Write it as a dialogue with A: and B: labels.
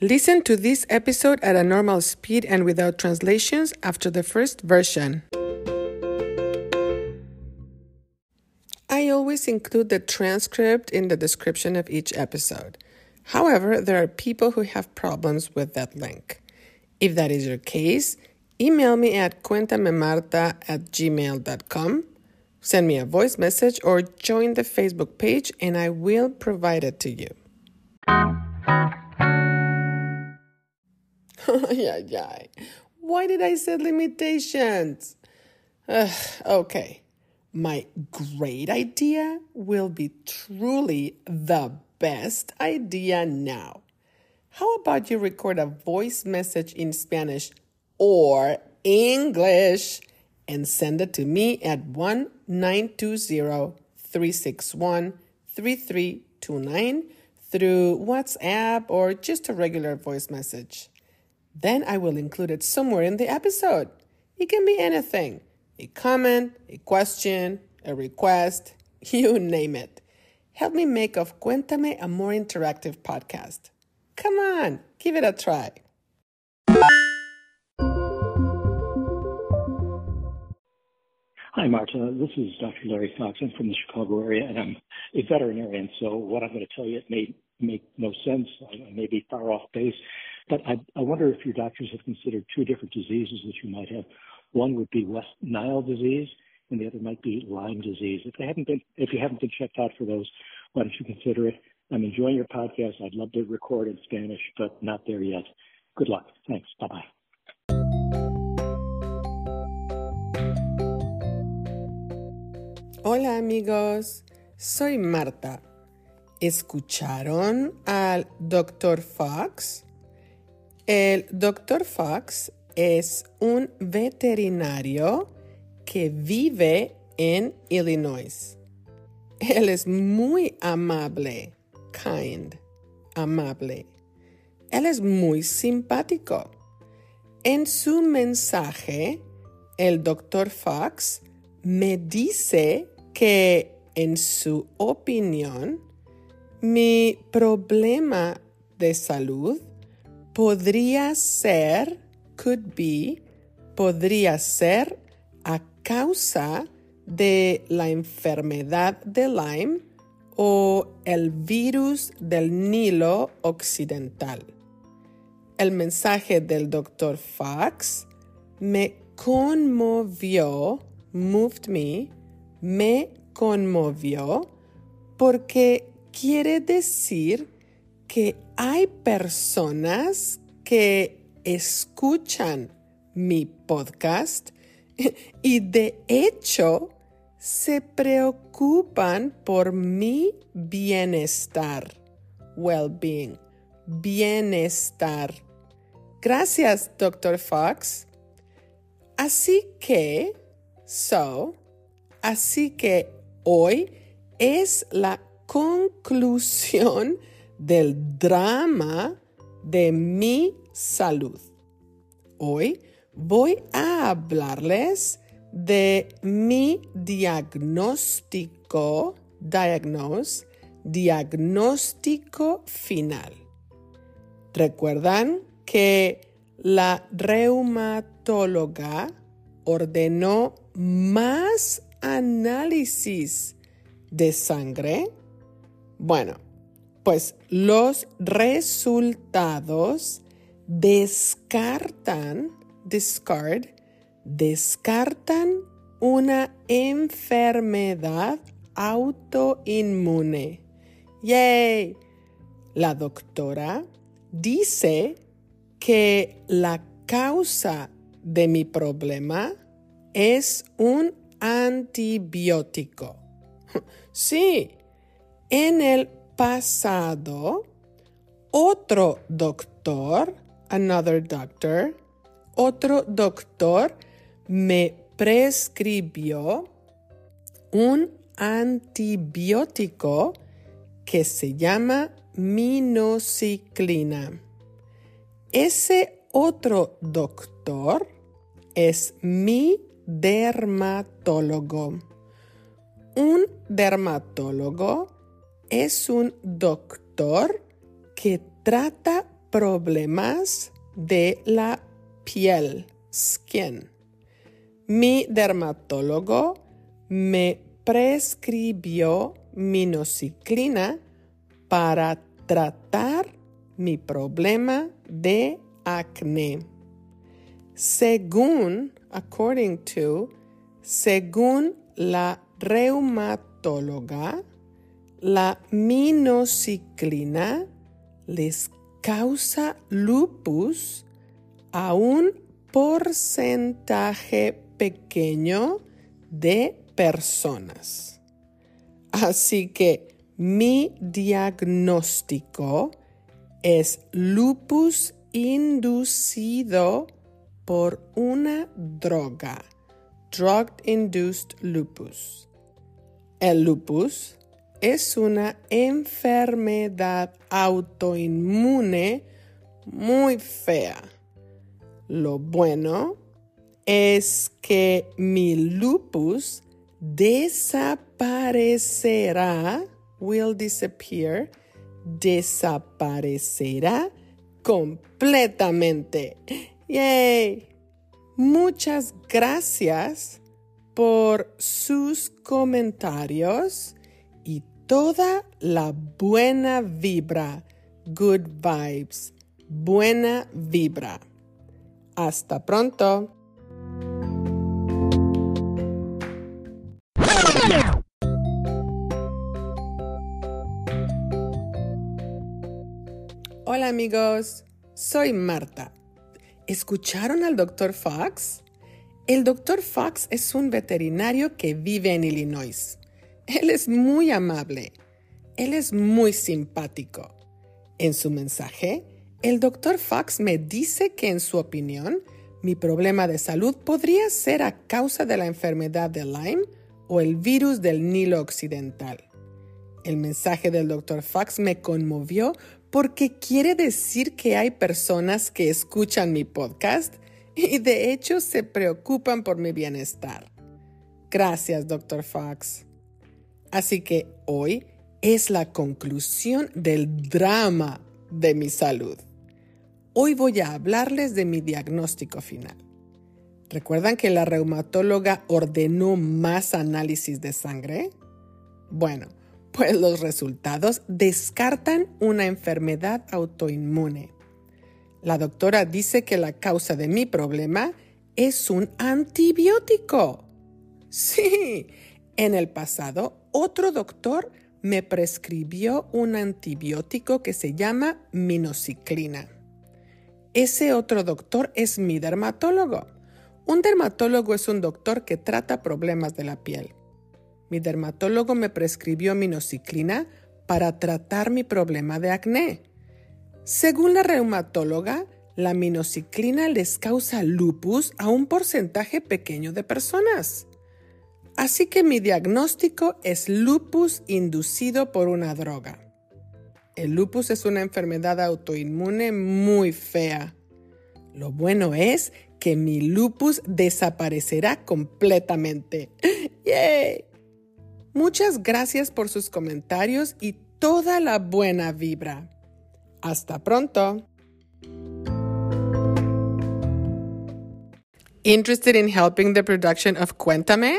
A: Listen to this episode at a normal speed and without translations after the first version. I always include the transcript in the description of each episode. However, there are people who have problems with that link. If that is your case, email me at cuentamemarta at gmail.com, send me a voice message, or join the Facebook page and I will provide it to you. Why did I set limitations? Ugh, okay. My great idea will be truly the best idea now. How about you record a voice message in Spanish or English and send it to me at 1 361 3329 through WhatsApp or just a regular voice message. Then I will include it somewhere in the episode. It can be anything a comment, a question, a request, you name it. Help me make of Cuéntame a more interactive podcast. Come on, give it a try.
B: Hi, Marta. This is Dr. Larry Fox. I'm from the Chicago area, and I'm a veterinarian. So what I'm going to tell you it may make no sense. I may be far off base, but I, I wonder if your doctors have considered two different diseases that you might have. One would be West Nile disease, and the other might be Lyme disease. If they haven't been, if you haven't been checked out for those, why don't you consider it? I'm enjoying your podcast. I'd love to record in Spanish, but not there yet. Good luck. Thanks. Bye bye.
A: Hola amigos, soy Marta. ¿Escucharon al Dr. Fox? El Dr. Fox es un veterinario que vive en Illinois. Él es muy amable, kind, amable. Él es muy simpático. En su mensaje, el Dr. Fox me dice que, en su opinión, mi problema de salud podría ser, could be, podría ser a causa de la enfermedad de Lyme o el virus del Nilo Occidental. El mensaje del Dr. Fox me conmovió, moved me, me conmovió porque quiere decir que hay personas que escuchan mi podcast y de hecho se preocupan por mi bienestar, well-being, bienestar. Gracias, Dr. Fox. Así que, so, así que hoy es la conclusión del drama de mi salud. Hoy voy a hablarles de mi diagnóstico, diagnose, diagnóstico final. ¿Recuerdan que la reumatóloga ordenó más análisis de sangre? Bueno, pues los resultados descartan, discard, descartan una enfermedad autoinmune. ¡Yay! La doctora dice que la causa de mi problema es un antibiótico. Sí, en el pasado, otro doctor, another doctor, otro doctor me prescribió un antibiótico que se llama minociclina. Ese otro doctor es mi dermatólogo. Un dermatólogo es un doctor que trata problemas de la piel, skin. Mi dermatólogo me prescribió minociclina para tratar mi problema de acné. Según, according to, según la reumatóloga, la minociclina les causa lupus a un porcentaje pequeño de personas. Así que mi diagnóstico es lupus inducido por una droga, drug-induced lupus. El lupus es una enfermedad autoinmune muy fea. Lo bueno es que mi lupus desaparecerá, will disappear, desaparecerá completamente. ¡Yay! Muchas gracias por sus comentarios toda la buena vibra. Good vibes. Buena vibra. Hasta pronto. Hola amigos, soy Marta. ¿Escucharon al Dr. Fox? El Dr. Fox es un veterinario que vive en Illinois. Él es muy amable. Él es muy simpático. En su mensaje, el Dr. Fox me dice que en su opinión, mi problema de salud podría ser a causa de la enfermedad de Lyme o el virus del Nilo Occidental. El mensaje del Dr. Fox me conmovió porque quiere decir que hay personas que escuchan mi podcast y de hecho se preocupan por mi bienestar. Gracias, Dr. Fox. Así que hoy es la conclusión del drama de mi salud. Hoy voy a hablarles de mi diagnóstico final. ¿Recuerdan que la reumatóloga ordenó más análisis de sangre? Bueno, pues los resultados descartan una enfermedad autoinmune. La doctora dice que la causa de mi problema es un antibiótico. Sí, en el pasado otro doctor me prescribió un antibiótico que se llama minociclina. Ese otro doctor es mi dermatólogo. Un dermatólogo es un doctor que trata problemas de la piel. Mi dermatólogo me prescribió minociclina para tratar mi problema de acné. Según la reumatóloga, la minociclina les causa lupus a un porcentaje pequeño de personas. Así que mi diagnóstico es lupus inducido por una droga. El lupus es una enfermedad autoinmune muy fea. Lo bueno es que mi lupus desaparecerá completamente. ¡Yay! Muchas gracias por sus comentarios y toda la buena vibra. Hasta pronto. Interested in helping the production of Cuéntame?